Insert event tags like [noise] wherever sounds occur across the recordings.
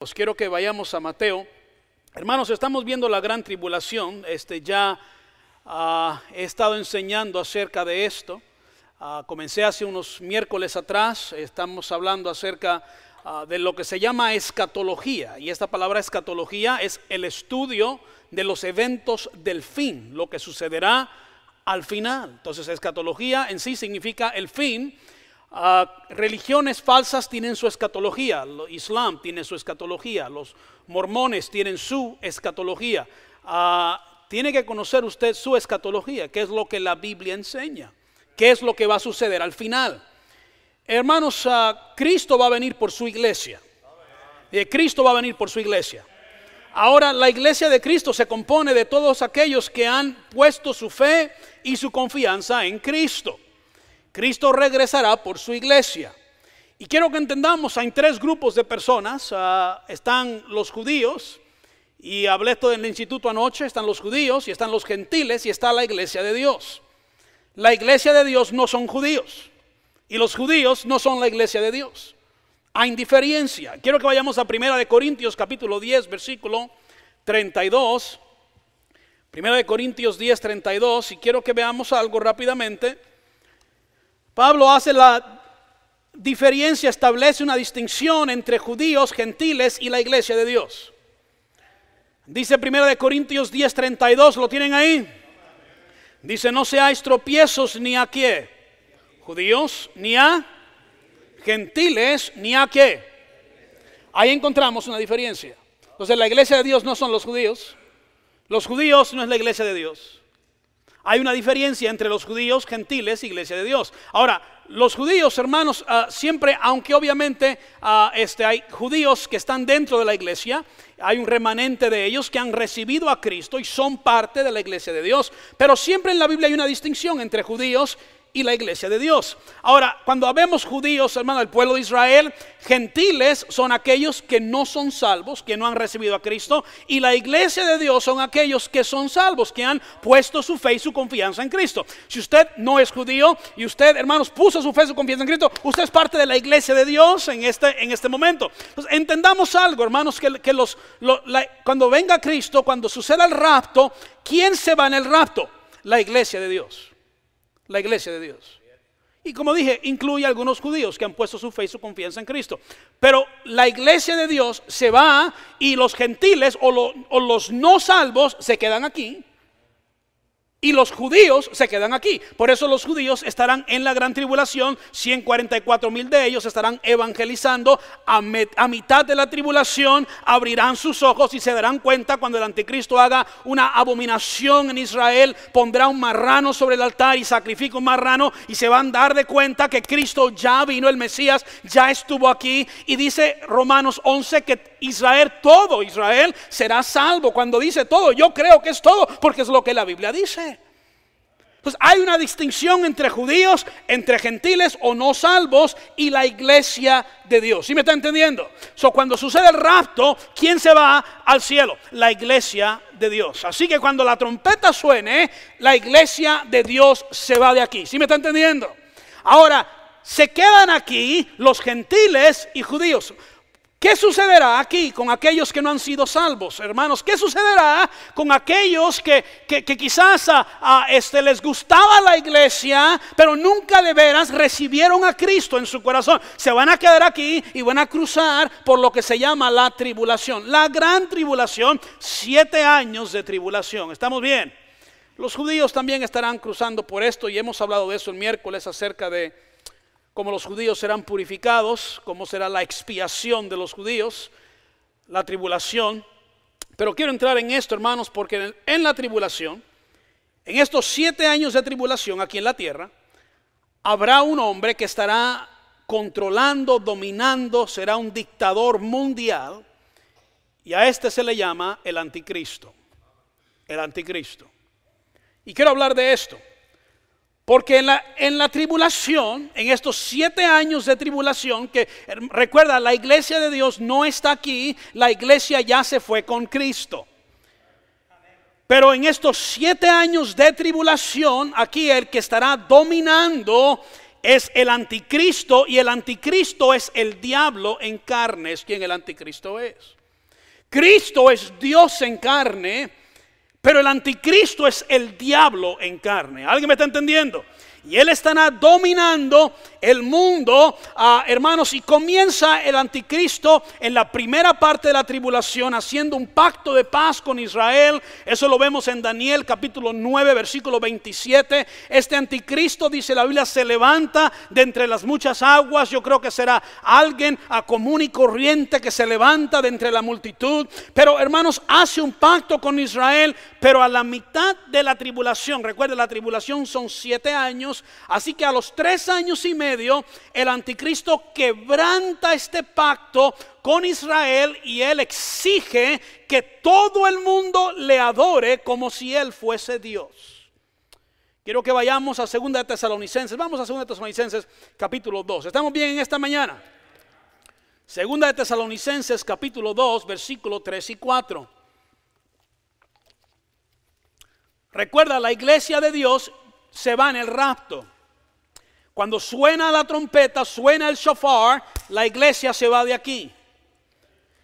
Pues quiero que vayamos a Mateo. Hermanos, estamos viendo la gran tribulación. Este ya ah, he estado enseñando acerca de esto. Ah, comencé hace unos miércoles atrás. Estamos hablando acerca ah, de lo que se llama escatología. Y esta palabra escatología es el estudio de los eventos del fin, lo que sucederá al final. Entonces, escatología en sí significa el fin Ah, religiones falsas tienen su escatología, el Islam tiene su escatología, los mormones tienen su escatología. Ah, tiene que conocer usted su escatología, qué es lo que la Biblia enseña, qué es lo que va a suceder al final. Hermanos, ah, Cristo va a venir por su iglesia. Eh, Cristo va a venir por su iglesia. Ahora la iglesia de Cristo se compone de todos aquellos que han puesto su fe y su confianza en Cristo. Cristo regresará por su iglesia. Y quiero que entendamos, hay tres grupos de personas. Ah, están los judíos, y hablé esto en el instituto anoche, están los judíos y están los gentiles y está la iglesia de Dios. La iglesia de Dios no son judíos y los judíos no son la iglesia de Dios. Hay diferencia. Quiero que vayamos a Primera de Corintios capítulo 10, versículo 32. Primera de Corintios 10, 32 y quiero que veamos algo rápidamente. Pablo hace la diferencia, establece una distinción entre judíos, gentiles y la iglesia de Dios. Dice 1 de Corintios 10:32, ¿lo tienen ahí? Dice, no seáis tropiezos ni a qué, judíos, ni a gentiles, ni a qué. Ahí encontramos una diferencia. Entonces la iglesia de Dios no son los judíos, los judíos no es la iglesia de Dios. Hay una diferencia entre los judíos, gentiles, iglesia de Dios. Ahora, los judíos, hermanos, ah, siempre, aunque obviamente ah, este, hay judíos que están dentro de la iglesia, hay un remanente de ellos que han recibido a Cristo y son parte de la iglesia de Dios. Pero siempre en la Biblia hay una distinción entre judíos y la iglesia de Dios. Ahora, cuando habemos judíos, hermano, el pueblo de Israel, gentiles son aquellos que no son salvos, que no han recibido a Cristo, y la iglesia de Dios son aquellos que son salvos, que han puesto su fe y su confianza en Cristo. Si usted no es judío y usted, hermanos, puso su fe y su confianza en Cristo, usted es parte de la iglesia de Dios en este, en este momento. Entonces, entendamos algo, hermanos, que, los, cuando venga Cristo, cuando suceda el rapto, ¿quién se va en el rapto? La iglesia de Dios la iglesia de Dios. Y como dije, incluye a algunos judíos que han puesto su fe y su confianza en Cristo. Pero la iglesia de Dios se va y los gentiles o, o los no salvos se quedan aquí. Y los judíos se quedan aquí. Por eso los judíos estarán en la gran tribulación. 144 mil de ellos estarán evangelizando. A, mitad de la tribulación abrirán sus ojos y se darán cuenta cuando el anticristo haga una abominación en Israel. Pondrá un marrano sobre el altar y sacrifica un marrano. Y se van a dar de cuenta que Cristo ya vino, el Mesías ya estuvo aquí. Y dice Romanos 11 que Israel, todo Israel será salvo. Cuando dice todo, yo creo que es todo porque es lo que la Biblia dice. Entonces hay una distinción entre judíos, entre gentiles o no salvos y la iglesia de Dios. ¿Sí me está entendiendo? So, cuando sucede el rapto, ¿quién se va al cielo? La iglesia de Dios. Así que cuando la trompeta suene, la iglesia de Dios se va de aquí. ¿Sí me está entendiendo? Ahora, se quedan aquí los gentiles y judíos. ¿Qué sucederá aquí con aquellos que no han sido salvos, hermanos? ¿Qué sucederá con aquellos que, quizás a, este, les gustaba la iglesia, pero nunca de veras recibieron a Cristo en su corazón? Se van a quedar aquí y van a cruzar por lo que se llama la tribulación. La gran tribulación, siete años de tribulación. ¿Estamos bien? Los judíos también estarán cruzando por esto y hemos hablado de eso el miércoles acerca de cómo los judíos serán purificados, cómo será la expiación de los judíos, la tribulación. Pero quiero entrar en esto, hermanos, porque en la tribulación, en estos siete años de tribulación aquí en la tierra, habrá un hombre que estará controlando, dominando, será un dictador mundial, y a este se le llama el anticristo. El anticristo. Y quiero hablar de esto. Porque en la, en la, tribulación, en estos siete años de tribulación, que recuerda, la iglesia de Dios no está aquí, la iglesia ya se fue con Cristo. Pero en estos siete años de tribulación, aquí el que estará dominando es el anticristo y el anticristo es el diablo en carne, es quien el anticristo es. Cristo es Dios en carne, pero el anticristo es el diablo en carne. ¿Alguien me está entendiendo? Y él estará dominando el mundo, ah, hermanos, y comienza el anticristo en la primera parte de la tribulación haciendo un pacto de paz con Israel. Eso lo vemos en Daniel capítulo 9, versículo 27. Este anticristo, dice la Biblia, se levanta de entre las muchas aguas. Yo creo que será alguien a común y corriente que se levanta de entre la multitud. Pero, hermanos, hace un pacto con Israel, pero a la mitad de la tribulación, recuerde, la tribulación son siete años, así que a los tres años y medio, el anticristo quebranta este pacto con Israel y él exige que todo el mundo le adore como si él fuese Dios. Quiero que vayamos a 2 de Tesalonicenses. Vamos a 2 de Tesalonicenses capítulo 2. ¿Estamos bien en esta mañana? Segunda de Tesalonicenses capítulo 2, versículo 3 y 4. Recuerda, la iglesia de Dios se va en el rapto. Cuando suena la trompeta, suena el shofar, la iglesia se va de aquí.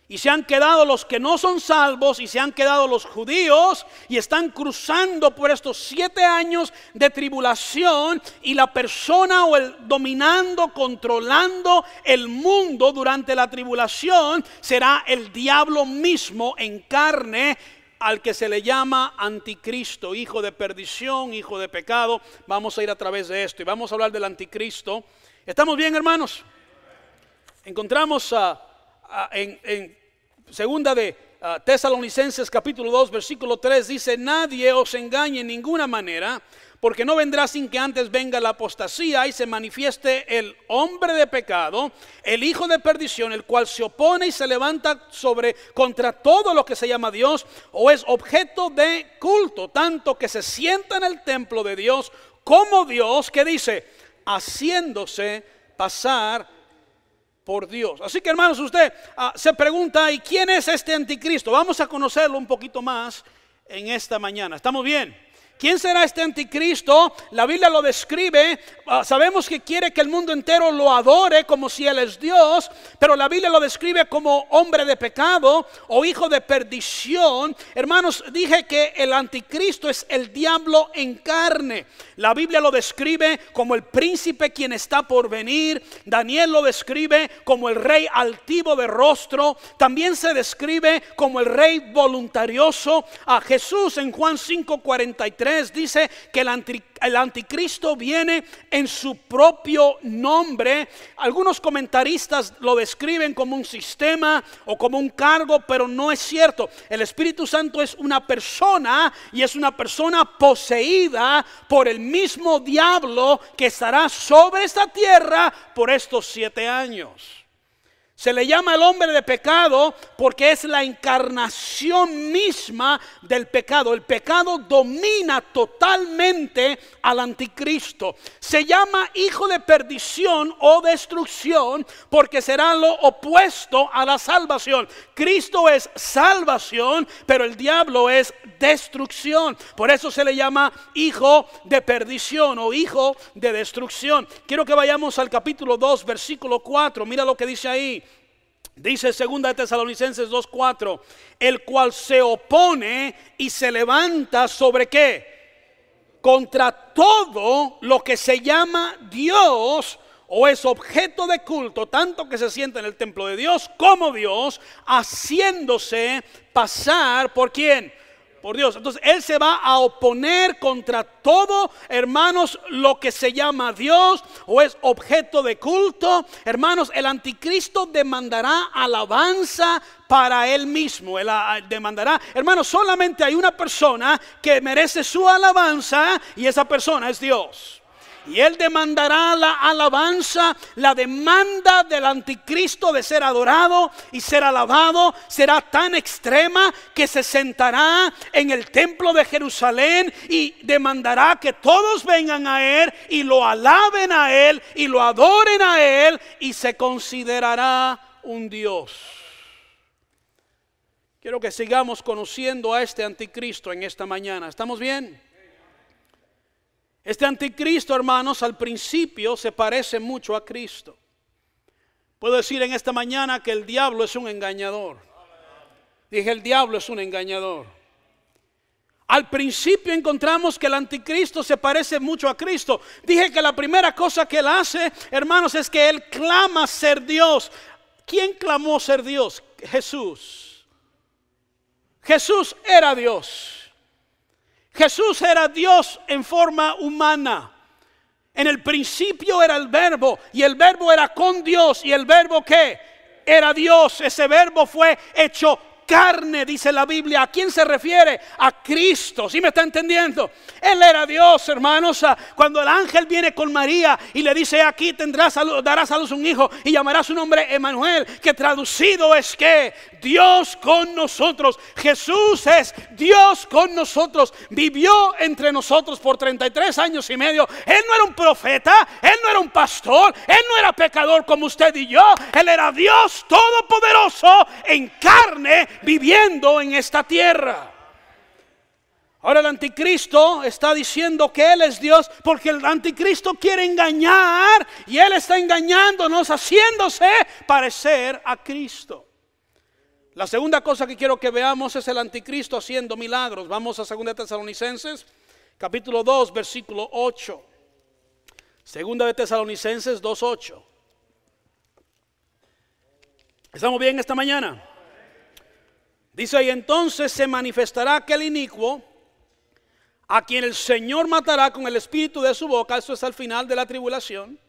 Y se han quedado los que no son salvos y se han quedado los judíos y están cruzando por estos siete años de tribulación y la persona o el dominando, controlando el mundo durante la tribulación será el diablo mismo en carne al que se le llama anticristo, hijo de perdición, hijo de pecado. Vamos a ir a través de esto y vamos a hablar del anticristo. ¿Estamos bien, hermanos? Encontramos en, segunda de Tesalonicenses capítulo 2, versículo 3, dice, nadie os engañe en ninguna manera porque no vendrá sin que antes venga la apostasía y se manifieste el hombre de pecado, el hijo de perdición, el cual se opone y se levanta sobre contra todo lo que se llama Dios o es objeto de culto, tanto que se sienta en el templo de Dios como Dios, que dice, haciéndose pasar por Dios. Así que hermanos, usted ah, se pregunta, ¿y quién es este anticristo? Vamos a conocerlo un poquito más en esta mañana. ¿Estamos bien? ¿Quién será este anticristo? La Biblia lo describe. Ah, sabemos que quiere que el mundo entero lo adore como si Él es Dios, pero la Biblia lo describe como hombre de pecado o hijo de perdición. Hermanos, dije que el anticristo es el diablo en carne. La Biblia lo describe como el príncipe quien está por venir. Daniel lo describe como el rey altivo de rostro. También se describe como el rey voluntarioso. A Jesús en Juan 5:43 dice que el, anticristo viene en su propio nombre. Algunos comentaristas lo describen como un sistema o como un cargo, pero no es cierto. El Espíritu Santo es una persona y es una persona poseída por el mismo diablo que estará sobre esta tierra por estos siete años. Se le llama el hombre de pecado porque es la encarnación misma del pecado. El pecado domina totalmente al anticristo. Se llama hijo de perdición o destrucción porque será lo opuesto a la salvación. Cristo es salvación, pero el diablo es destrucción. Por eso se le llama hijo de perdición o hijo de destrucción. Quiero que vayamos al capítulo 2, versículo 4. Mira lo que dice ahí. Dice segunda de Tesalonicenses 2:4, el cual se opone y se levanta sobre qué? Contra todo lo que se llama Dios o es objeto de culto, tanto que se sienta en el templo de Dios como Dios, haciéndose pasar por quién? Por Dios. Entonces Él se va a oponer contra todo, hermanos, lo que se llama Dios o es objeto de culto. Hermanos, el anticristo demandará alabanza para Él mismo. Él ah, demandará, hermanos, solamente hay una persona que merece su alabanza y esa persona es Dios. Y él demandará la alabanza, la demanda del anticristo de ser adorado y ser alabado será tan extrema que se sentará en el templo de Jerusalén y demandará que todos vengan a él y lo alaben a él y lo adoren a él y se considerará un Dios. Quiero que sigamos conociendo a este anticristo en esta mañana. ¿Estamos bien? Este anticristo, hermanos, al principio se parece mucho a Cristo. Puedo decir en esta mañana que el diablo es un engañador. Dije, el diablo es un engañador. Al principio encontramos que el anticristo se parece mucho a Cristo. Dije que la primera cosa que él hace, hermanos, es que él clama ser Dios. ¿Quién clamó ser Dios? Jesús. Jesús era Dios. Jesús era Dios en forma humana. En el principio era el verbo y el verbo era con Dios y el verbo que era Dios. Ese verbo fue hecho carne, dice la Biblia. ¿A quién se refiere? A Cristo. ¿Sí me está entendiendo? Él era Dios, hermanos. Ah, cuando el ángel viene con María y le dice, aquí tendrás, darás a luz un hijo y llamarás su nombre Emanuel, que traducido es que Dios con nosotros. Jesús es Dios con nosotros. Vivió entre nosotros por 33 años y medio. Él no era un profeta, él no era un pastor, él no era pecador como usted y yo. Él era Dios todopoderoso en carne viviendo en esta tierra. Ahora el anticristo está diciendo que Él es Dios porque el anticristo quiere engañar y Él está engañándonos haciéndose parecer a Cristo. La segunda cosa que quiero que veamos es el anticristo haciendo milagros. Vamos a 2 Tesalonicenses, capítulo 2, versículo 8. Segunda de Tesalonicenses 2.8. ¿Estamos bien esta mañana? Dice, y entonces se manifestará aquel inicuo a quien el Señor matará con el espíritu de su boca, eso es al final de la tribulación,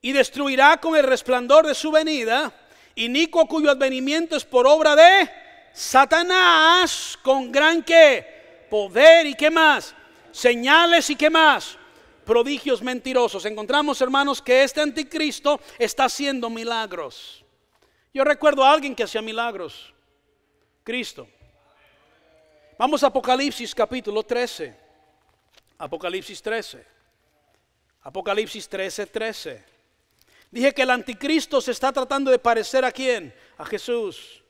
y destruirá con el resplandor de su venida, inicuo cuyo advenimiento es por obra de Satanás, con gran que poder y qué más, señales y qué más, prodigios mentirosos. Encontramos, hermanos, que este anticristo está haciendo milagros. Yo recuerdo a alguien que hacía milagros. Cristo. Vamos a Apocalipsis capítulo 13. Apocalipsis 13. Apocalipsis 13, 13. Dije que el anticristo se está tratando de parecer a quién? A Jesús.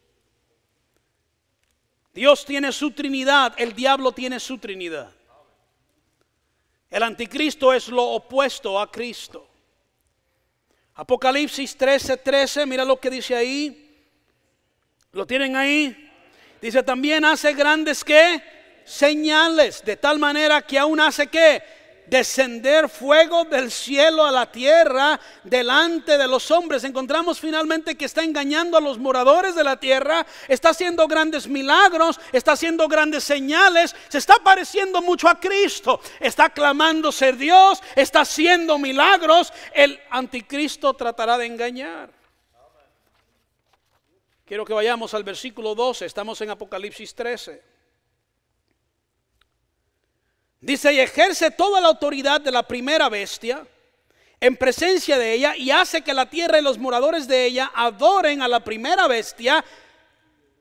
Dios tiene su Trinidad, el diablo tiene su Trinidad. El anticristo es lo opuesto a Cristo. Apocalipsis 13, 13, mira lo que dice ahí. ¿Lo tienen ahí? Dice, también hace grandes que señales, de tal manera que aún hace que descender fuego del cielo a la tierra delante de los hombres. Encontramos finalmente que está engañando a los moradores de la tierra, está haciendo grandes milagros, está haciendo grandes señales, se está pareciendo mucho a Cristo, está clamando ser Dios, está haciendo milagros. El anticristo tratará de engañar. Quiero que vayamos al versículo 12, estamos en Apocalipsis 13. Dice, y ejerce toda la autoridad de la primera bestia en presencia de ella y hace que la tierra y los moradores de ella adoren a la primera bestia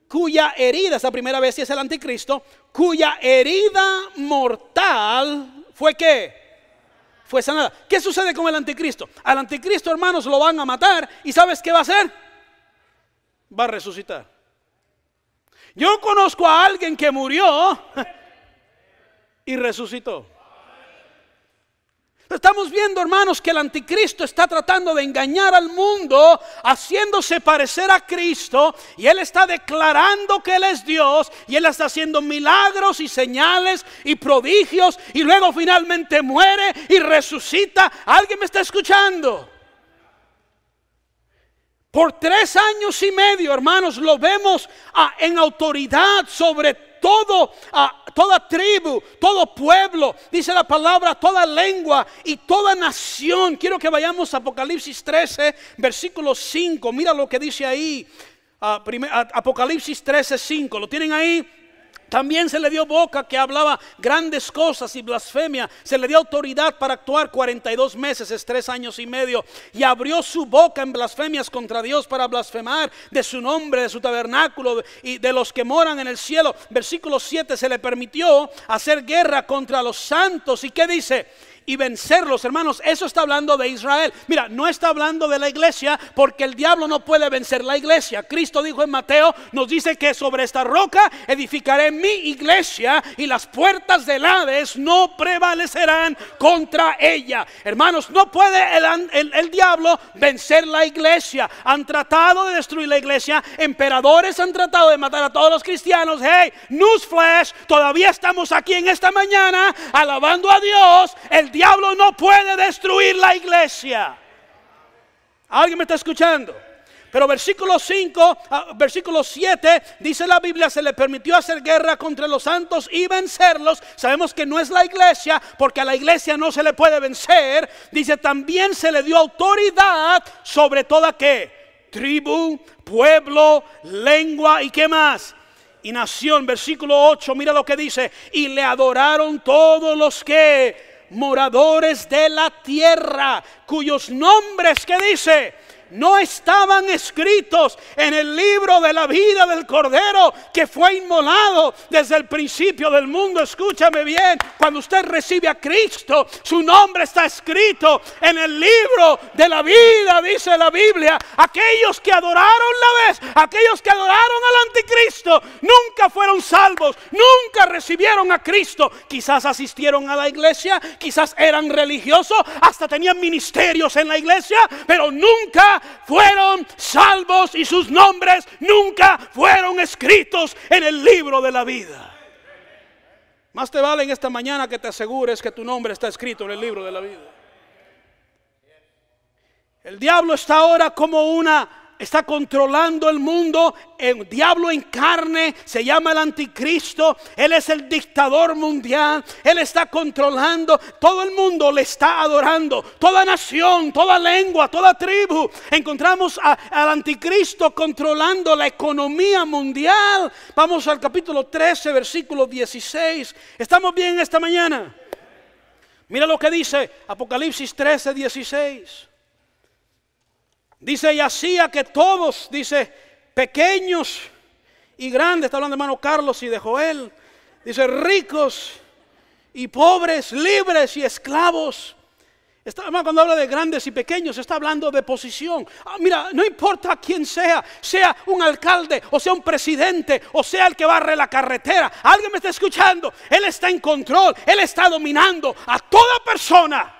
cuya herida, esa primera bestia es el anticristo, cuya herida mortal fue que fue sanada. ¿Qué sucede con el anticristo? Al anticristo, hermanos, lo van a matar y ¿sabes qué va a hacer? Va a resucitar. Yo conozco a alguien que murió y resucitó. Estamos viendo, hermanos, que el anticristo está tratando de engañar al mundo, haciéndose parecer a Cristo, y él está declarando que él es Dios, y él está haciendo milagros y señales y prodigios, y luego finalmente muere y resucita. ¿Alguien me está escuchando? Por tres años y medio, hermanos, lo vemos ah, en autoridad sobre todo, ah, toda tribu, todo pueblo, dice la palabra, toda lengua y toda nación. Quiero que vayamos a Apocalipsis 13, versículo 5. Mira lo que dice ahí. Ah, Apocalipsis 13, 5. ¿Lo tienen ahí? También se le dio boca que hablaba grandes cosas y blasfemia. Se le dio autoridad para actuar 42 meses, es tres años y medio. Y abrió su boca en blasfemias contra Dios para blasfemar de su nombre, de su tabernáculo y de los que moran en el cielo. Versículo 7 se le permitió hacer guerra contra los santos. ¿Y qué dice? Y vencerlos, hermanos. Eso está hablando de Israel. Mira, no está hablando de la iglesia porque el diablo no puede vencer la iglesia. Cristo dijo en Mateo, nos dice que sobre esta roca edificaré mi iglesia y las puertas del Hades no prevalecerán contra ella. Hermanos, no puede el, el diablo vencer la iglesia. Han tratado de destruir la iglesia. Emperadores han tratado de matar a todos los cristianos. Hey, newsflash, todavía estamos aquí en esta mañana alabando a Dios. El diablo no puede destruir la iglesia. ¿Alguien me está escuchando? Pero versículo 5, ah, versículo 7, dice la Biblia, se le permitió hacer guerra contra los santos y vencerlos. Sabemos que no es la iglesia, porque a la iglesia no se le puede vencer. Dice, también se le dio autoridad sobre toda que tribu, pueblo, lengua y qué más. Y nación, versículo 8, mira lo que dice, y le adoraron todos los que moradores de la tierra, cuyos nombres, que dice? No estaban escritos en el libro de la vida del Cordero que fue inmolado desde el principio del mundo. Escúchame bien, cuando usted recibe a Cristo, su nombre está escrito en el libro de la vida, dice la Biblia. Aquellos que adoraron la vez, aquellos que adoraron al anticristo, nunca fueron salvos, nunca recibieron a Cristo. Quizás asistieron a la iglesia, quizás eran religiosos, hasta tenían ministerios en la iglesia, pero nunca fueron salvos y sus nombres nunca fueron escritos en el libro de la vida. Más te vale en esta mañana que te asegures que tu nombre está escrito en el libro de la vida. El diablo está ahora como una está controlando el mundo. El diablo en carne se llama el anticristo. Él es el dictador mundial. Él está controlando. Todo el mundo le está adorando. Toda nación, toda lengua, toda tribu. Encontramos al anticristo controlando la economía mundial. Vamos al capítulo 13, versículo 16. ¿Estamos bien esta mañana? Mira lo que dice Apocalipsis 13, 16. Dice, y hacía que todos, dice, pequeños y grandes, está hablando de hermano Carlos y de Joel, dice, ricos y pobres, libres y esclavos. Está, cuando habla de grandes y pequeños, está hablando de posición. Ah, mira, no importa quién sea, sea un alcalde, o sea un presidente, o sea el que barre la carretera. Alguien me está escuchando. Él está en control, él está dominando a toda persona.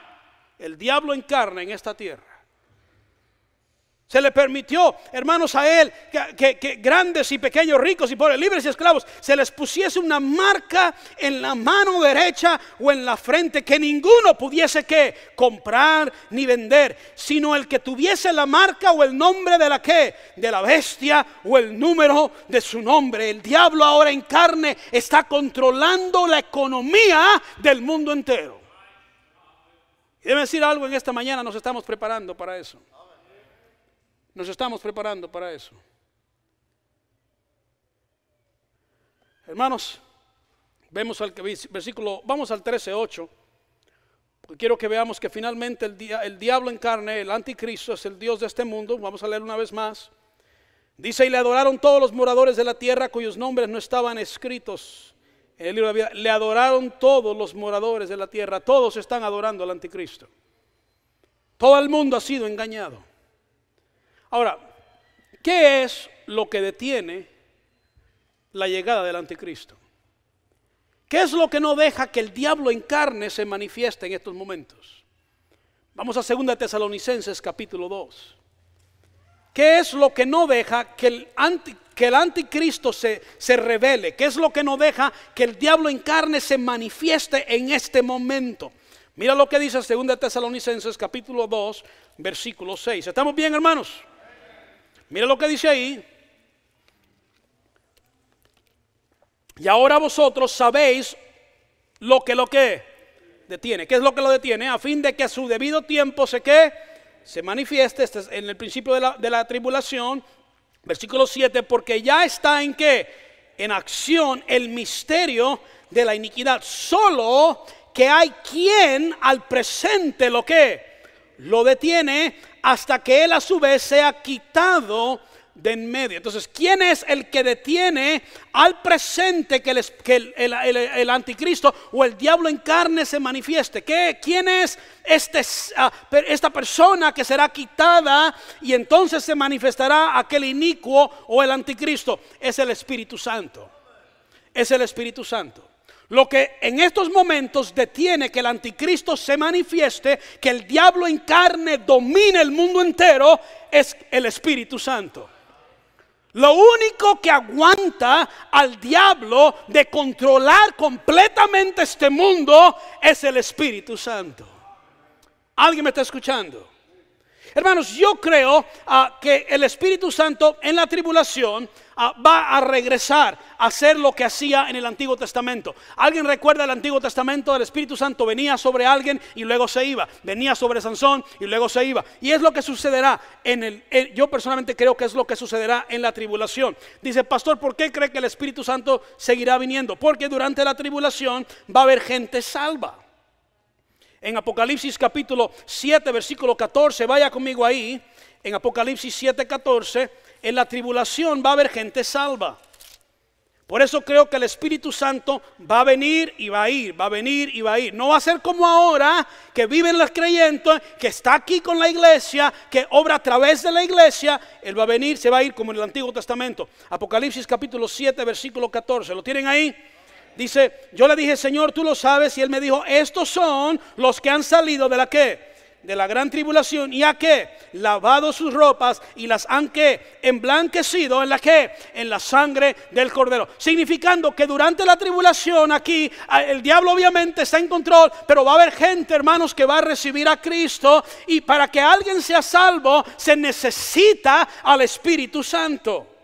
El diablo encarna en esta tierra. Se le permitió, hermanos, a él, que, grandes y pequeños, ricos y pobres, libres y esclavos, se les pusiese una marca en la mano derecha o en la frente, que ninguno pudiese que comprar ni vender, sino el que tuviese la marca o el nombre de la que, de la bestia o el número de su nombre. El diablo ahora en carne está controlando la economía del mundo entero. Y debe decir algo en esta mañana, nos estamos preparando para eso. Nos estamos preparando para eso. Hermanos, vemos al versículo, vamos al 13:8. Porque quiero que veamos que finalmente el, el diablo en carne, el anticristo, es el Dios de este mundo. Vamos a leer una vez más. Dice, y le adoraron todos los moradores de la tierra cuyos nombres no estaban escritos en el libro de la vida. Le adoraron todos los moradores de la tierra. Todos están adorando al anticristo. Todo el mundo ha sido engañado. Ahora, ¿qué es lo que detiene la llegada del anticristo? ¿Qué es lo que no deja que el diablo en carne se manifieste en estos momentos? Vamos a 2 Tesalonicenses capítulo 2. ¿Qué es lo que no deja que el, anticristo se, se revele? ¿Qué es lo que no deja que el diablo en carne se manifieste en este momento? Mira lo que dice 2 Tesalonicenses capítulo 2, versículo 6. ¿Estamos bien, hermanos? Mira lo que dice ahí. Y ahora vosotros sabéis lo que lo que detiene. ¿Qué es lo que lo detiene? A fin de que a su debido tiempo se que se manifieste. Este es en el principio de la, de la tribulación. Versículo 7. Porque ya está en qué? En acción el misterio de la iniquidad. Solo que hay quien al presente lo que lo detiene hasta que él a su vez sea quitado de en medio. Entonces, ¿quién es el que detiene al presente que, el, anticristo o el diablo en carne se manifieste? ¿Qué, ¿Quién es este, ah, esta persona que será quitada y entonces se manifestará aquel inicuo o el anticristo? Es el Espíritu Santo. Es el Espíritu Santo. Lo que en estos momentos detiene que el anticristo se manifieste, que el diablo en carne domine el mundo entero, es el Espíritu Santo. Lo único que aguanta al diablo de controlar completamente este mundo es el Espíritu Santo. ¿Alguien me está escuchando? Hermanos, yo creo ah, que el Espíritu Santo en la tribulación ah, va a regresar a hacer lo que hacía en el Antiguo Testamento. ¿Alguien recuerda el Antiguo Testamento? El Espíritu Santo venía sobre alguien y luego se iba. Venía sobre Sansón y luego se iba. Y es lo que sucederá en el... yo personalmente creo que es lo que sucederá en la tribulación. Dice, pastor, ¿por qué cree que el Espíritu Santo seguirá viniendo? Porque durante la tribulación va a haber gente salva. En Apocalipsis capítulo 7, versículo 14, vaya conmigo ahí. En Apocalipsis 7, 14, en la tribulación va a haber gente salva. Por eso creo que el Espíritu Santo va a venir y va a ir, va a venir y va a ir. No va a ser como ahora, que viven los creyentes, que está aquí con la iglesia, que obra a través de la iglesia. Él va a venir, se va a ir como en el Antiguo Testamento. Apocalipsis capítulo 7, versículo 14. ¿Lo tienen ahí? Dice, yo le dije, Señor, tú lo sabes. Y él me dijo, estos son los que han salido de la que? De la gran tribulación. ¿Y a qué? Lavado sus ropas y las han que? Emblanquecido en la que? En la sangre del cordero. Significando que durante la tribulación aquí, el diablo obviamente está en control, pero va a haber gente, hermanos, que va a recibir a Cristo. Y para que alguien sea salvo, se necesita al Espíritu Santo.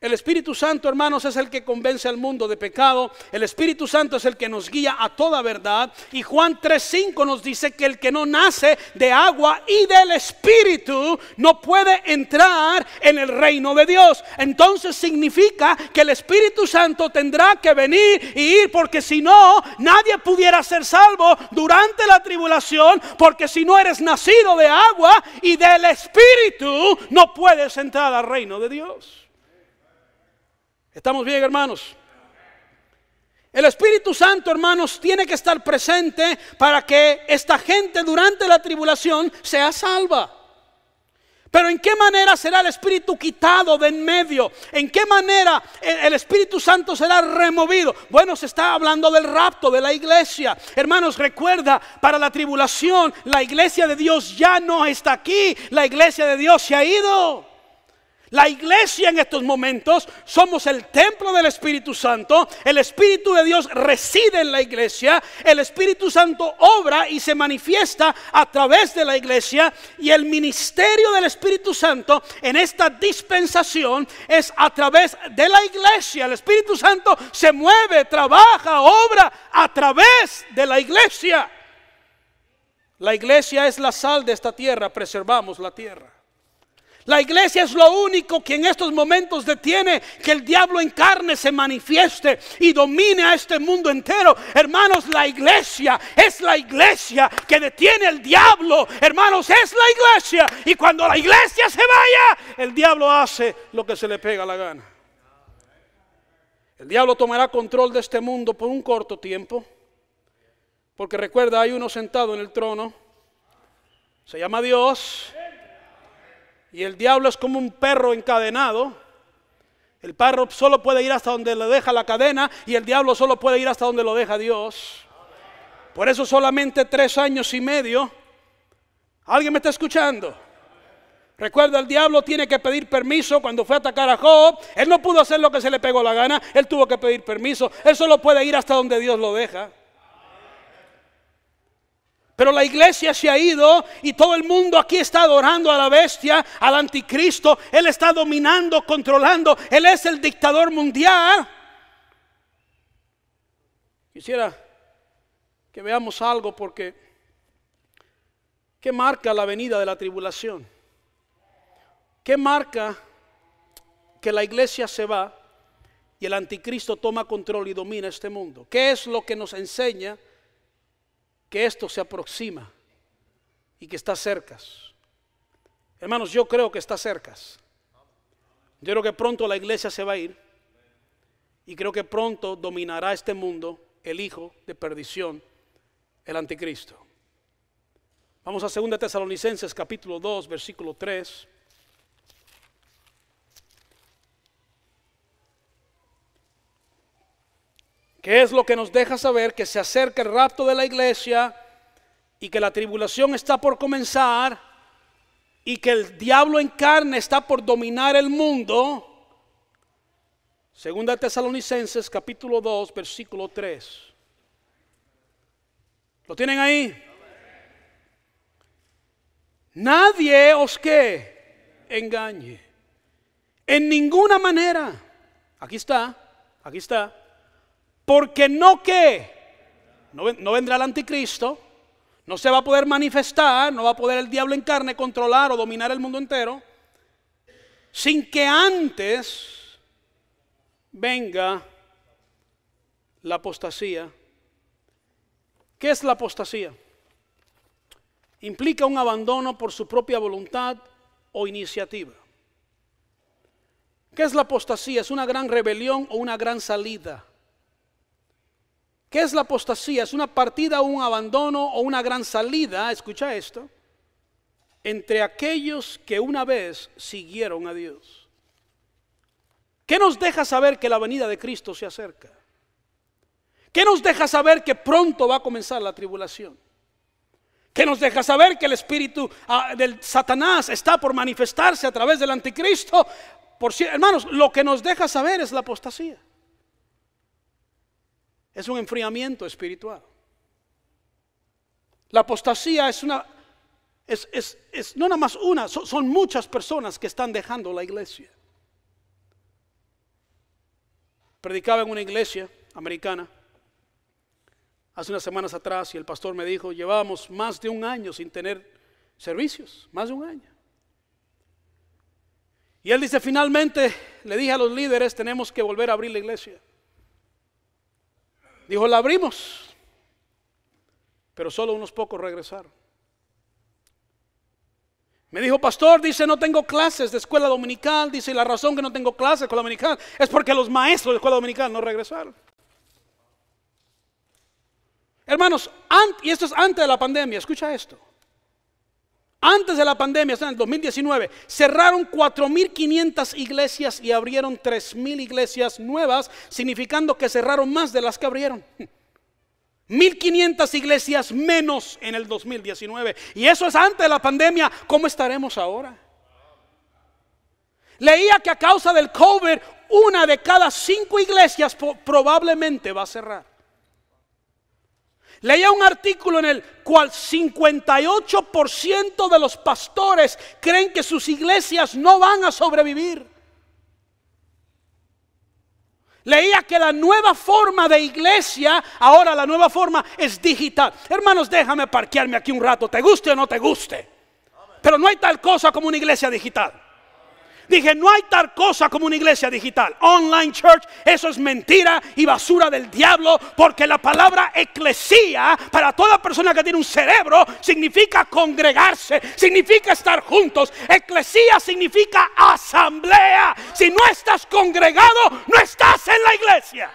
El Espíritu Santo, hermanos, es el que convence al mundo de pecado. El Espíritu Santo es el que nos guía a toda verdad. Y Juan 3.5 nos dice que el que no nace de agua y del Espíritu no puede entrar en el reino de Dios. Entonces significa que el Espíritu Santo tendrá que venir y ir porque si no, nadie pudiera ser salvo durante la tribulación. Porque si no eres nacido de agua y del Espíritu, no puedes entrar al reino de Dios. ¿Estamos bien, hermanos? El Espíritu Santo, hermanos, tiene que estar presente para que esta gente durante la tribulación sea salva. Pero ¿en qué manera será el Espíritu quitado de en medio? ¿En qué manera el Espíritu Santo será removido? Bueno, se está hablando del rapto de la iglesia. Hermanos, recuerda, para la tribulación, la iglesia de Dios ya no está aquí. La iglesia de Dios se ha ido. La iglesia en estos momentos somos el templo del Espíritu Santo. El Espíritu de Dios reside en la iglesia. El Espíritu Santo obra y se manifiesta a través de la iglesia. Y el ministerio del Espíritu Santo en esta dispensación es a través de la iglesia. El Espíritu Santo se mueve, trabaja, obra a través de la iglesia. La iglesia es la sal de esta tierra. Preservamos la tierra. La iglesia es lo único que en estos momentos detiene que el diablo en carne se manifieste y domine a este mundo entero. Hermanos, la iglesia es la iglesia que detiene el diablo. Hermanos, es la iglesia. Y cuando la iglesia se vaya, el diablo hace lo que se le pega la gana. El diablo tomará control de este mundo por un corto tiempo. Porque recuerda, hay uno sentado en el trono. Se llama Dios. Y el diablo es como un perro encadenado. El perro solo puede ir hasta donde le deja la cadena y el diablo solo puede ir hasta donde lo deja Dios. Por eso solamente tres años y medio. ¿Alguien me está escuchando? Recuerda, el diablo tiene que pedir permiso cuando fue a atacar a Job. Él no pudo hacer lo que se le pegó la gana. Él tuvo que pedir permiso. Él solo puede ir hasta donde Dios lo deja. Pero la iglesia se ha ido y todo el mundo aquí está adorando a la bestia, al anticristo. Él está dominando, controlando. Él es el dictador mundial. Quisiera que veamos algo porque ¿qué marca la venida de la tribulación? ¿Qué marca que la iglesia se va y el anticristo toma control y domina este mundo? ¿Qué es lo que nos enseña? Que esto se aproxima y que está cerca. Hermanos, yo creo que está cerca. Yo creo que pronto la iglesia se va a ir y creo que pronto dominará este mundo el hijo de perdición, el anticristo. Vamos a 2 Tesalonicenses capítulo 2, versículo 3. ¿Qué es lo que nos deja saber que se acerca el rapto de la iglesia y que la tribulación está por comenzar y que el diablo en carne está por dominar el mundo? Segunda Tesalonicenses capítulo 2, versículo 3. ¿Lo tienen ahí? Nadie os que engañe. En ninguna manera. Aquí está, aquí está. Porque no que, no, no vendrá el anticristo, no se va a poder manifestar, no va a poder el diablo en carne controlar o dominar el mundo entero, sin que antes venga la apostasía. ¿Qué es la apostasía? Implica un abandono por su propia voluntad o iniciativa. ¿Qué es la apostasía? Es una gran rebelión o una gran salida. ¿Qué es la apostasía? Es una partida un abandono o una gran salida, escucha esto, entre aquellos que una vez siguieron a Dios. ¿Qué nos deja saber que la venida de Cristo se acerca? ¿Qué nos deja saber que pronto va a comenzar la tribulación? ¿Qué nos deja saber que el espíritu ah, del Satanás está por manifestarse a través del anticristo? Por hermanos, lo que nos deja saber es la apostasía. Es un enfriamiento espiritual. La apostasía es una, es, es, no nada más una, son muchas personas que están dejando la iglesia. Predicaba en una iglesia americana hace unas semanas atrás y el pastor me dijo, llevábamos más de un año sin tener servicios, más de un año. Y él dice, finalmente le dije a los líderes, tenemos que volver a abrir la iglesia. Dijo, la abrimos, pero solo unos pocos regresaron. Me dijo, pastor, dice, no tengo clases de escuela dominical. Dice, la razón que no tengo clases de escuela dominical es porque los maestros de escuela dominical no regresaron. Hermanos, y esto es antes de la pandemia, escucha esto. Antes de la pandemia, en el 2019, cerraron 4.500 iglesias y abrieron 3.000 iglesias nuevas, significando que cerraron más de las que abrieron. [laughs] 1500 iglesias menos en el 2019. Y eso es antes de la pandemia. ¿Cómo estaremos ahora? Leía que a causa del COVID, una de cada cinco iglesias probablemente va a cerrar. Leía un artículo en el cual 58% de los pastores creen que sus iglesias no van a sobrevivir. Leía que la nueva forma de iglesia, ahora la nueva forma es digital. Hermanos, déjame parquearme aquí un rato, te guste o no te guste. Pero no hay tal cosa como una iglesia digital. Dije, no hay tal cosa como una iglesia digital. Online church, eso es mentira y basura del diablo, porque la palabra eclesía, para toda persona que tiene un cerebro, significa congregarse, significa estar juntos. Eclesía significa asamblea. Si no estás congregado, no estás en la iglesia.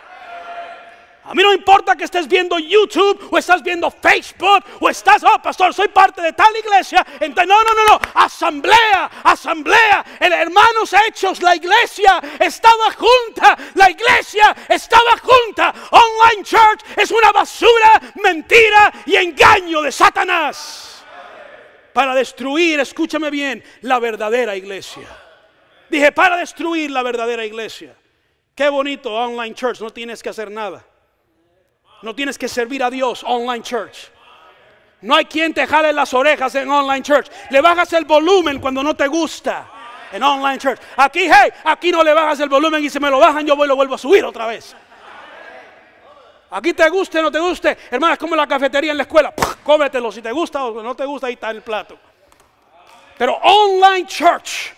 A mí no importa que estés viendo YouTube o estás viendo Facebook o estás, oh pastor, soy parte de tal iglesia. No, no, no, no. Asamblea, asamblea. El hermanos hechos, la iglesia estaba junta. La iglesia estaba junta. Online church es una basura, mentira y engaño de Satanás. Para destruir, escúchame bien, la verdadera iglesia. Dije, para destruir la verdadera iglesia. Qué bonito, online church, no tienes que hacer nada. No tienes que servir a Dios online church. No hay quien te jale las orejas en online church. Le bajas el volumen cuando no te gusta en online church. Aquí, hey, aquí no le bajas el volumen y si me lo bajan yo voy lo vuelvo a subir otra vez. Aquí te guste o no te guste, hermana, es como la cafetería en la escuela. Cómetelo si te gusta o no te gusta, ahí está el plato. Pero online church,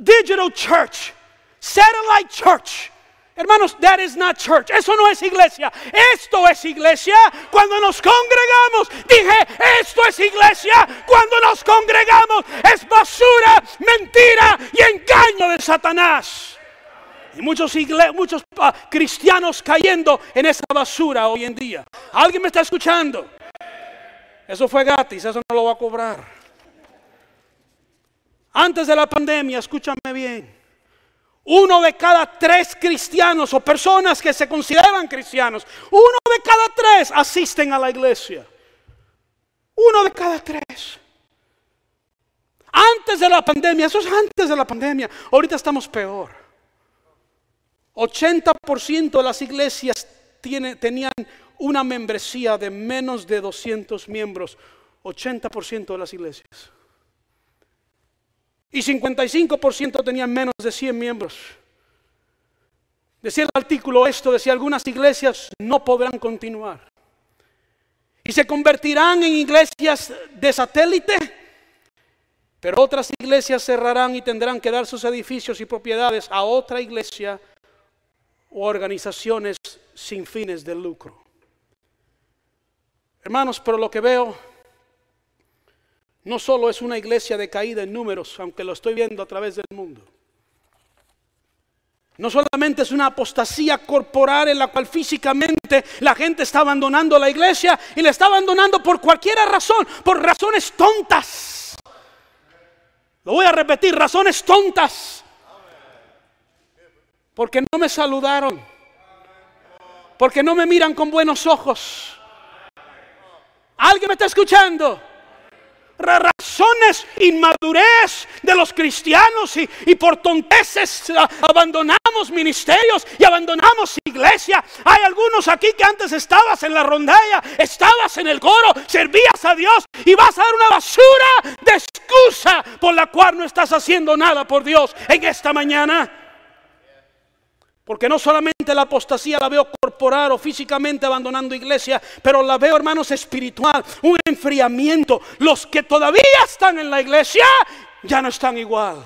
digital church, satellite church, Hermanos, that is not church. Eso no es iglesia. Esto es iglesia cuando nos congregamos. Dije, esto es iglesia cuando nos congregamos. Es basura, mentira y engaño de Satanás. Y muchos, ah, cristianos cayendo en esa basura hoy en día. ¿Alguien me está escuchando? Eso fue gratis, eso no lo va a cobrar. Antes de la pandemia, escúchame bien uno de cada tres cristianos o personas que se consideran cristianos, uno de cada tres asisten a la iglesia. Uno de cada tres. Antes de la pandemia, eso es antes de la pandemia. Ahorita estamos peor. 80% de las iglesias tenían una membresía de menos de 200 miembros. 80% de las iglesias y 55% tenían menos de 100 miembros. Decía el artículo esto, decía algunas iglesias no podrán continuar y se convertirán en iglesias de satélite, pero otras iglesias cerrarán y tendrán que dar sus edificios y propiedades a otra iglesia o organizaciones sin fines de lucro. Hermanos, pero lo que veo no solo es una iglesia de caída en números, aunque lo estoy viendo a través del mundo. No solamente es una apostasía corporal en la cual físicamente la gente está abandonando la iglesia y la está abandonando por cualquier razón, por razones tontas. Lo voy a repetir, razones tontas. Porque no me saludaron. Porque no me miran con buenos ojos. ¿Alguien me está escuchando? Razones inmadurez de los cristianos y, por tonteces abandonamos ministerios y abandonamos iglesia. Hay algunos aquí que antes estabas en la rondalla, estabas en el coro, servías a Dios y vas a dar una basura de excusa por la cual no estás haciendo nada por Dios en esta mañana. Porque no solamente la apostasía la veo corporal o físicamente abandonando iglesia, pero la veo, hermanos, espiritual, un enfriamiento. Los que todavía están en la iglesia ya no están igual.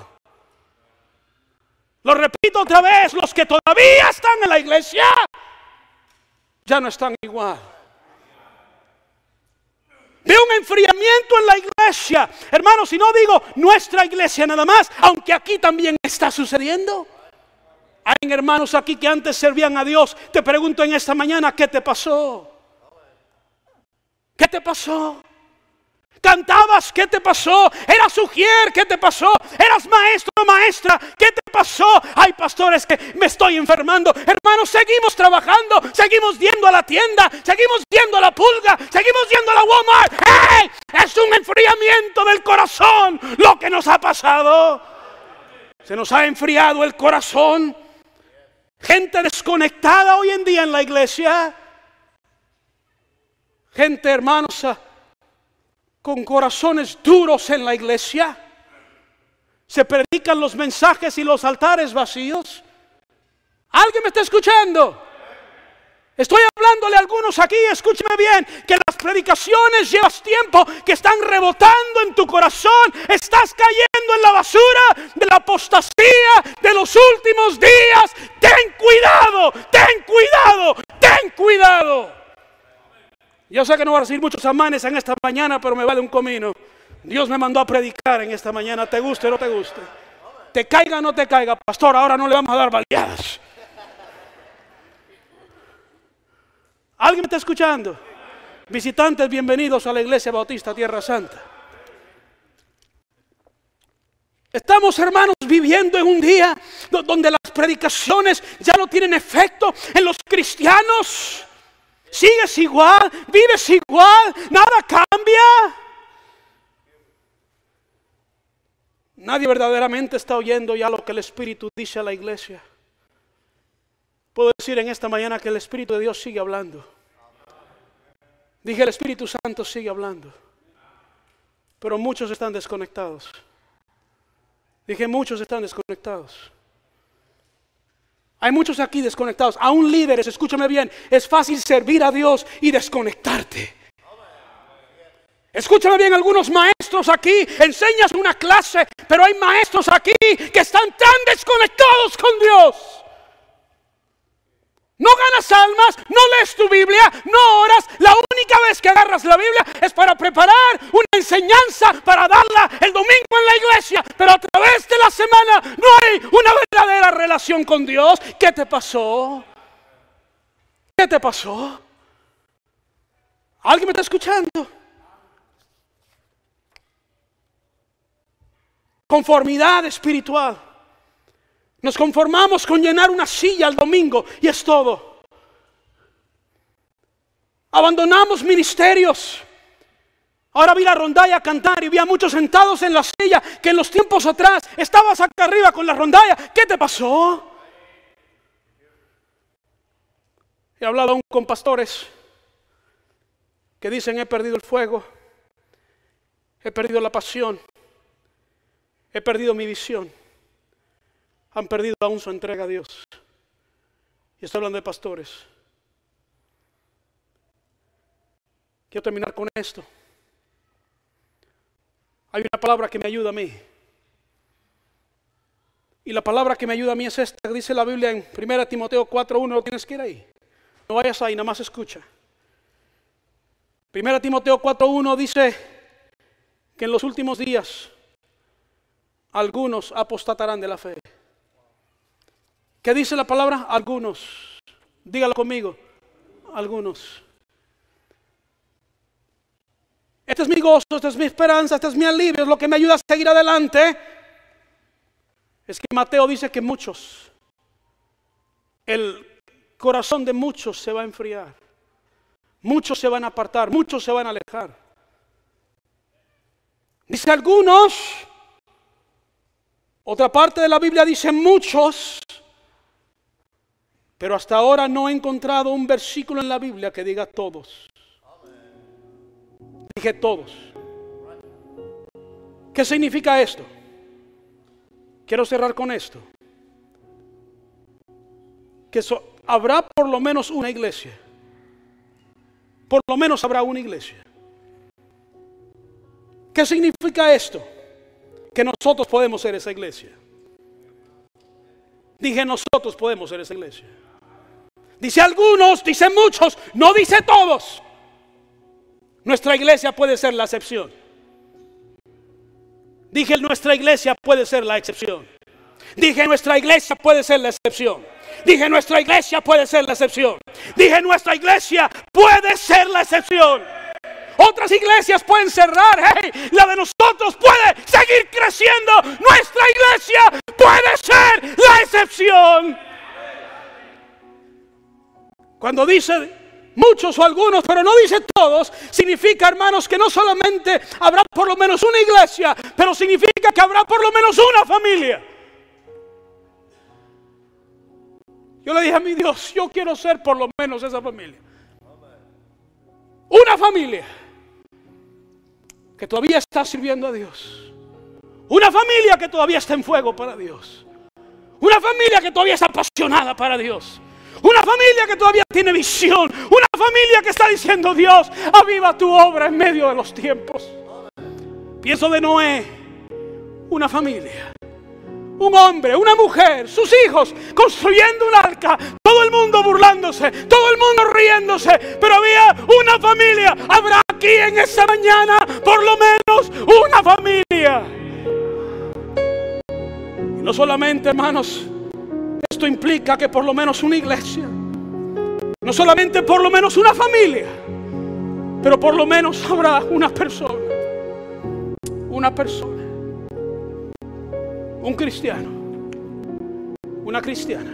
Lo repito otra vez, los que todavía están en la iglesia ya no están igual. Veo un enfriamiento en la iglesia. Hermanos, si no digo nuestra iglesia nada más, aunque aquí también está sucediendo. Hay hermanos aquí que antes servían a Dios. Te pregunto en esta mañana, ¿qué te pasó? ¿Qué te pasó? Cantabas, ¿qué te pasó? Eras sugier, ¿qué te pasó? Eras maestro, maestra, ¿qué te pasó? Hay pastores que me estoy enfermando. Hermanos, seguimos trabajando, seguimos yendo a la tienda, seguimos yendo a la pulga, seguimos yendo a la Walmart. ¡Hey! Es un enfriamiento del corazón lo que nos ha pasado. Se nos ha enfriado el corazón. Gente desconectada hoy en día en la iglesia. Gente, hermanos, ah, con corazones duros en la iglesia. Se predican los mensajes y los altares vacíos. ¿Alguien me está escuchando? Estoy hablándole a algunos aquí, escúcheme bien, que las predicaciones llevas tiempo, que están rebotando en tu corazón, estás cayendo en la basura de la apostasía de los últimos días. Ten cuidado, ten cuidado, ten cuidado. Yo sé que no voy a recibir muchos amanes en esta mañana, pero me vale un comino. Dios me mandó a predicar en esta mañana, te guste o no te guste. Te caiga o no te caiga, pastor, ahora no le vamos a dar baleadas. ¿Alguien me está escuchando? Visitantes, bienvenidos a la Iglesia Bautista Tierra Santa. Estamos, hermanos, viviendo en un día donde las predicaciones ya no tienen efecto en los cristianos. Sigues igual, vives igual, nada cambia. Nadie verdaderamente está oyendo ya lo que el Espíritu dice a la iglesia. Puedo decir en esta mañana que el Espíritu de Dios sigue hablando. Dije, el Espíritu Santo sigue hablando. Pero muchos están desconectados. Dije, muchos están desconectados. Hay muchos aquí desconectados. Aún líderes, escúchame bien, es fácil servir a Dios y desconectarte. Escúchame bien, algunos maestros aquí enseñas una clase, pero hay maestros aquí que están tan desconectados con Dios No ganas almas, no lees tu Biblia, no oras. La única vez que agarras la Biblia es para preparar una enseñanza para darla el domingo en la iglesia. Pero a través de la semana no hay una verdadera relación con Dios. ¿Qué te pasó? ¿Qué te pasó? ¿Alguien me está escuchando? Conformidad espiritual. Nos conformamos con llenar una silla el domingo y es todo. Abandonamos ministerios. Ahora vi la rondalla cantar y vi a muchos sentados en la silla que en los tiempos atrás estabas acá arriba con la rondalla. ¿Qué te pasó? He hablado aún con pastores que dicen he perdido el fuego, he perdido la pasión, he perdido mi visión han perdido aún su entrega a Dios. Y estoy hablando de pastores. Quiero terminar con esto. Hay una palabra que me ayuda a mí. Y la palabra que me ayuda a mí es esta, dice la Biblia en 1 Timoteo 4.1, no tienes que ir ahí. No vayas ahí, nada más escucha. 1 Timoteo 4.1 dice que en los últimos días algunos apostatarán de la fe. ¿Qué dice la palabra? Algunos. Dígalo conmigo. Algunos. Este es mi gozo, esta es mi esperanza, este es mi alivio, es lo que me ayuda a seguir adelante. Es que Mateo dice que muchos, el corazón de muchos se va a enfriar. Muchos se van a apartar, muchos se van a alejar. Dice algunos, otra parte de la Biblia dice muchos, pero hasta ahora no he encontrado un versículo en la Biblia que diga todos. Dije todos. ¿Qué significa esto? Quiero cerrar con esto. Que habrá por lo menos una iglesia. Por lo menos habrá una iglesia. ¿Qué significa esto? Que nosotros podemos ser esa iglesia. Dije, nosotros podemos ser esa iglesia. Dice algunos, dice muchos, no dice todos. Nuestra iglesia puede ser la excepción. Dije, nuestra iglesia puede ser la excepción. Dije, nuestra iglesia puede ser la excepción. Dije, nuestra iglesia puede ser la excepción. Dije, nuestra iglesia puede ser la excepción. Otras iglesias pueden cerrar. la de nosotros puede seguir creciendo. Nuestra iglesia puede ser la excepción. Cuando dice muchos o algunos, pero no dice todos, significa, hermanos, que no solamente habrá por lo menos una iglesia, pero significa que habrá por lo menos una familia. Yo le dije a mi Dios, yo quiero ser por lo menos esa familia. Una familia que todavía está sirviendo a Dios. Una familia que todavía está en fuego para Dios. Una familia que todavía está apasionada para Dios. Una familia que todavía tiene visión. Una familia que está diciendo, Dios, aviva tu obra en medio de los tiempos. Pienso de Noé, una familia. Un hombre, una mujer, sus hijos construyendo un arca, todo el mundo burlándose, todo el mundo riéndose, pero había una familia. Habrá aquí en esa mañana por lo menos una familia. No solamente, hermanos, esto implica que por lo menos una iglesia, no solamente por lo menos una familia, pero por lo menos habrá una persona, una persona, un cristiano, una cristiana.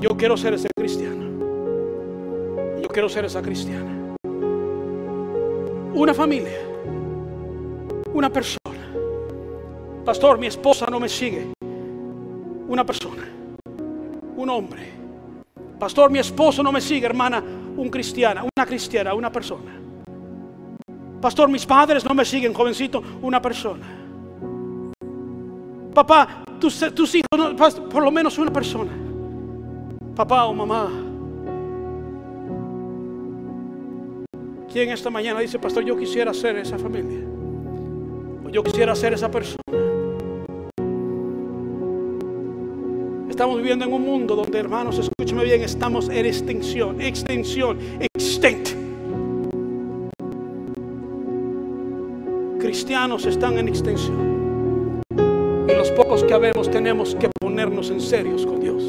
Yo quiero ser ese cristiano. Yo quiero ser esa cristiana. Una familia, una persona. Pastor, mi esposa no me sigue una persona, un hombre. Pastor, mi esposo no me sigue, hermana, un cristiana, una cristiana, una persona. Pastor, mis padres no me siguen, jovencito, una persona. Papá, tus, hijos, por lo menos una persona. Papá o mamá. ¿Quién esta mañana dice, pastor, yo quisiera ser esa familia? O yo quisiera ser esa persona. Estamos viviendo en un mundo donde, hermanos, escúcheme bien, estamos en extinción, extinción, extinct. Cristianos están en extinción. Y los pocos que habemos tenemos que ponernos en serios con Dios.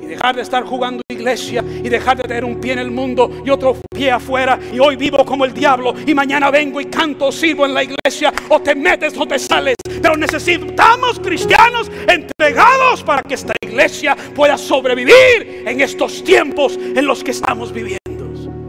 Y dejar de estar jugando iglesia y dejar de tener un pie en el mundo y otro pie afuera. Y hoy vivo como el diablo y mañana vengo y canto, sirvo en la iglesia. O te metes o te sales. Pero necesitamos cristianos entregados para que esta iglesia pueda sobrevivir en estos tiempos en los que estamos viviendo.